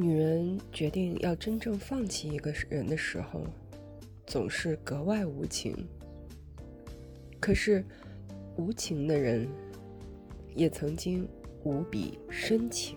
女人决定要真正放弃一个人的时候总是格外无情。可是无情的人也曾经无比深情。